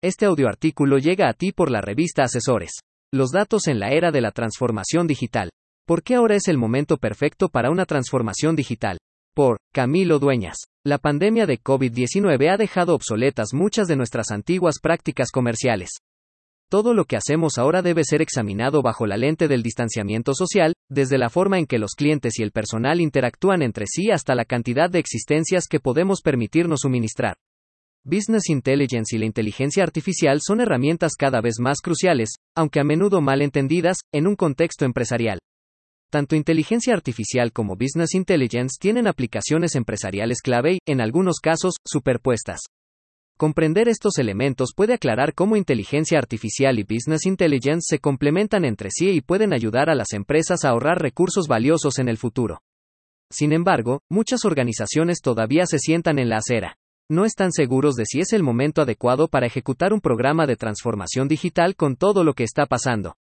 Este audioartículo llega a ti por la revista Asesores. Los datos en la era de la transformación digital. ¿Por qué ahora es el momento perfecto para una transformación digital? Por Camilo Dueñas. La pandemia de COVID-19 ha dejado obsoletas muchas de nuestras antiguas prácticas comerciales. Todo lo que hacemos ahora debe ser examinado bajo la lente del distanciamiento social, desde la forma en que los clientes y el personal interactúan entre sí hasta la cantidad de existencias que podemos permitirnos suministrar. Business Intelligence y la inteligencia artificial son herramientas cada vez más cruciales, aunque a menudo mal entendidas, en un contexto empresarial. Tanto inteligencia artificial como business intelligence tienen aplicaciones empresariales clave y, en algunos casos, superpuestas. Comprender estos elementos puede aclarar cómo inteligencia artificial y business intelligence se complementan entre sí y pueden ayudar a las empresas a ahorrar recursos valiosos en el futuro. Sin embargo, muchas organizaciones todavía se sientan en la acera no están seguros de si es el momento adecuado para ejecutar un programa de transformación digital con todo lo que está pasando.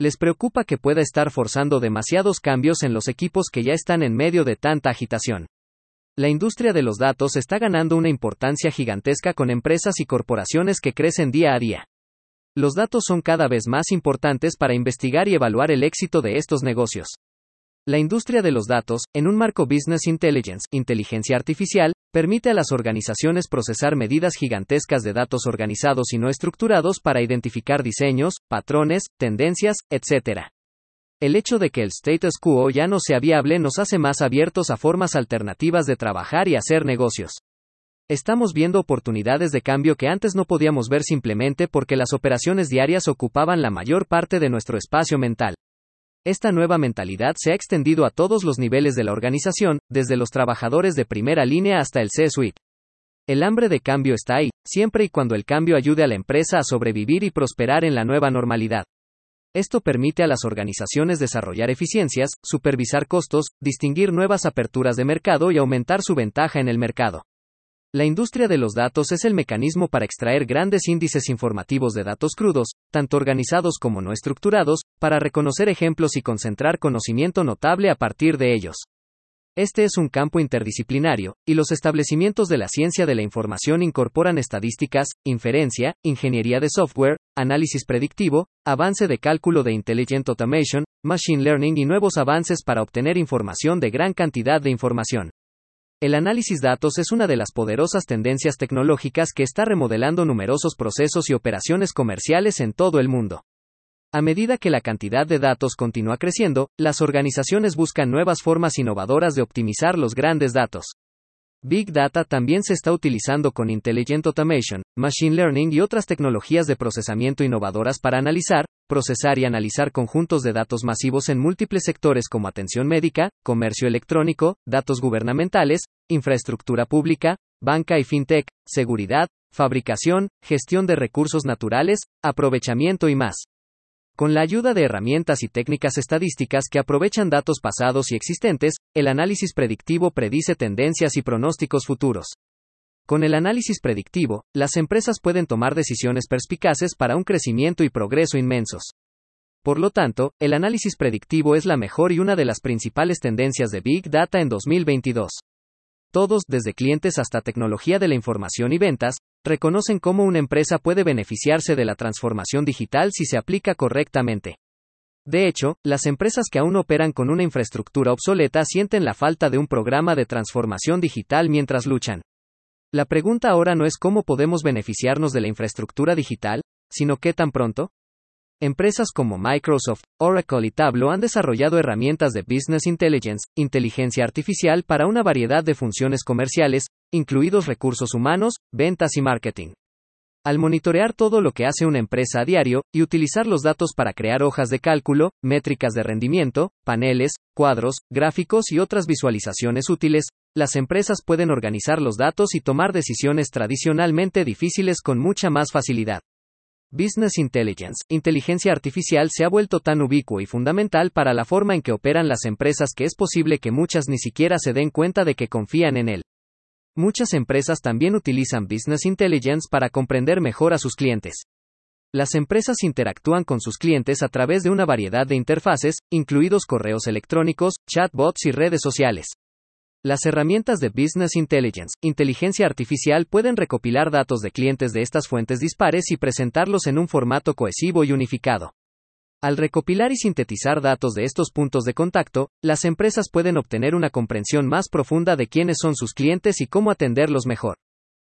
Les preocupa que pueda estar forzando demasiados cambios en los equipos que ya están en medio de tanta agitación. La industria de los datos está ganando una importancia gigantesca con empresas y corporaciones que crecen día a día. Los datos son cada vez más importantes para investigar y evaluar el éxito de estos negocios. La industria de los datos, en un marco Business Intelligence, inteligencia artificial, permite a las organizaciones procesar medidas gigantescas de datos organizados y no estructurados para identificar diseños, patrones, tendencias, etc. El hecho de que el status quo ya no sea viable nos hace más abiertos a formas alternativas de trabajar y hacer negocios. Estamos viendo oportunidades de cambio que antes no podíamos ver simplemente porque las operaciones diarias ocupaban la mayor parte de nuestro espacio mental. Esta nueva mentalidad se ha extendido a todos los niveles de la organización, desde los trabajadores de primera línea hasta el C-suite. El hambre de cambio está ahí, siempre y cuando el cambio ayude a la empresa a sobrevivir y prosperar en la nueva normalidad. Esto permite a las organizaciones desarrollar eficiencias, supervisar costos, distinguir nuevas aperturas de mercado y aumentar su ventaja en el mercado. La industria de los datos es el mecanismo para extraer grandes índices informativos de datos crudos, tanto organizados como no estructurados, para reconocer ejemplos y concentrar conocimiento notable a partir de ellos. Este es un campo interdisciplinario, y los establecimientos de la ciencia de la información incorporan estadísticas, inferencia, ingeniería de software, análisis predictivo, avance de cálculo de intelligent automation, machine learning y nuevos avances para obtener información de gran cantidad de información. El análisis datos es una de las poderosas tendencias tecnológicas que está remodelando numerosos procesos y operaciones comerciales en todo el mundo. A medida que la cantidad de datos continúa creciendo, las organizaciones buscan nuevas formas innovadoras de optimizar los grandes datos. Big Data también se está utilizando con Intelligent Automation, Machine Learning y otras tecnologías de procesamiento innovadoras para analizar, procesar y analizar conjuntos de datos masivos en múltiples sectores como atención médica, comercio electrónico, datos gubernamentales, infraestructura pública, banca y fintech, seguridad, fabricación, gestión de recursos naturales, aprovechamiento y más. Con la ayuda de herramientas y técnicas estadísticas que aprovechan datos pasados y existentes, el análisis predictivo predice tendencias y pronósticos futuros. Con el análisis predictivo, las empresas pueden tomar decisiones perspicaces para un crecimiento y progreso inmensos. Por lo tanto, el análisis predictivo es la mejor y una de las principales tendencias de Big Data en 2022. Todos, desde clientes hasta tecnología de la información y ventas, reconocen cómo una empresa puede beneficiarse de la transformación digital si se aplica correctamente. De hecho, las empresas que aún operan con una infraestructura obsoleta sienten la falta de un programa de transformación digital mientras luchan. La pregunta ahora no es cómo podemos beneficiarnos de la infraestructura digital, sino qué tan pronto. Empresas como Microsoft, Oracle y Tableau han desarrollado herramientas de Business Intelligence, inteligencia artificial para una variedad de funciones comerciales, incluidos recursos humanos, ventas y marketing. Al monitorear todo lo que hace una empresa a diario, y utilizar los datos para crear hojas de cálculo, métricas de rendimiento, paneles, cuadros, gráficos y otras visualizaciones útiles, las empresas pueden organizar los datos y tomar decisiones tradicionalmente difíciles con mucha más facilidad. Business Intelligence, inteligencia artificial se ha vuelto tan ubicuo y fundamental para la forma en que operan las empresas que es posible que muchas ni siquiera se den cuenta de que confían en él. Muchas empresas también utilizan Business Intelligence para comprender mejor a sus clientes. Las empresas interactúan con sus clientes a través de una variedad de interfaces, incluidos correos electrónicos, chatbots y redes sociales. Las herramientas de Business Intelligence, inteligencia artificial, pueden recopilar datos de clientes de estas fuentes dispares y presentarlos en un formato cohesivo y unificado. Al recopilar y sintetizar datos de estos puntos de contacto, las empresas pueden obtener una comprensión más profunda de quiénes son sus clientes y cómo atenderlos mejor.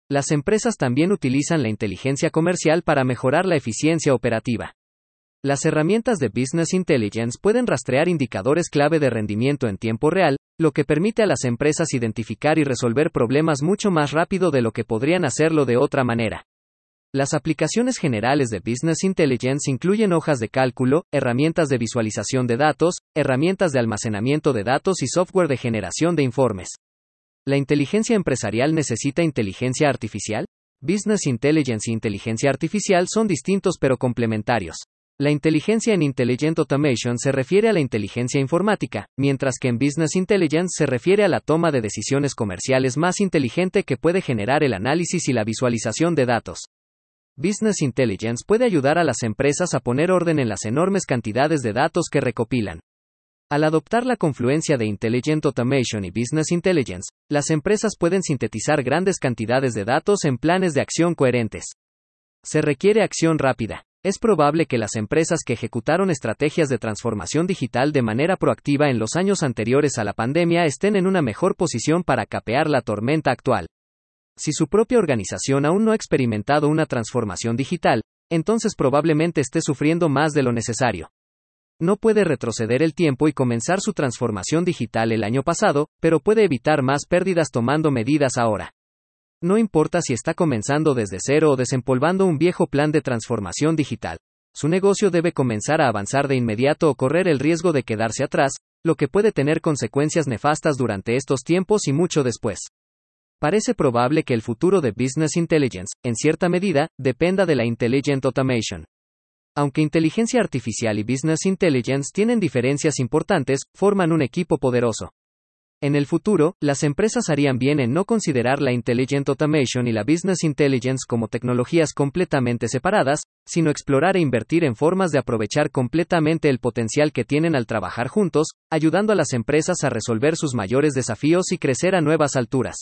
Las empresas también utilizan la inteligencia comercial para mejorar la eficiencia operativa. Las herramientas de Business Intelligence pueden rastrear indicadores clave de rendimiento en tiempo real, lo que permite a las empresas identificar y resolver problemas mucho más rápido de lo que podrían hacerlo de otra manera. Las aplicaciones generales de Business Intelligence incluyen hojas de cálculo, herramientas de visualización de datos, herramientas de almacenamiento de datos y software de generación de informes. ¿La inteligencia empresarial necesita inteligencia artificial? Business Intelligence e inteligencia artificial son distintos pero complementarios. La inteligencia en Intelligent Automation se refiere a la inteligencia informática, mientras que en Business Intelligence se refiere a la toma de decisiones comerciales más inteligente que puede generar el análisis y la visualización de datos. Business Intelligence puede ayudar a las empresas a poner orden en las enormes cantidades de datos que recopilan. Al adoptar la confluencia de Intelligent Automation y Business Intelligence, las empresas pueden sintetizar grandes cantidades de datos en planes de acción coherentes. Se requiere acción rápida. Es probable que las empresas que ejecutaron estrategias de transformación digital de manera proactiva en los años anteriores a la pandemia estén en una mejor posición para capear la tormenta actual. Si su propia organización aún no ha experimentado una transformación digital, entonces probablemente esté sufriendo más de lo necesario. No puede retroceder el tiempo y comenzar su transformación digital el año pasado, pero puede evitar más pérdidas tomando medidas ahora. No importa si está comenzando desde cero o desempolvando un viejo plan de transformación digital. Su negocio debe comenzar a avanzar de inmediato o correr el riesgo de quedarse atrás, lo que puede tener consecuencias nefastas durante estos tiempos y mucho después. Parece probable que el futuro de Business Intelligence, en cierta medida, dependa de la Intelligent Automation. Aunque inteligencia artificial y Business Intelligence tienen diferencias importantes, forman un equipo poderoso. En el futuro, las empresas harían bien en no considerar la Intelligent Automation y la Business Intelligence como tecnologías completamente separadas, sino explorar e invertir en formas de aprovechar completamente el potencial que tienen al trabajar juntos, ayudando a las empresas a resolver sus mayores desafíos y crecer a nuevas alturas.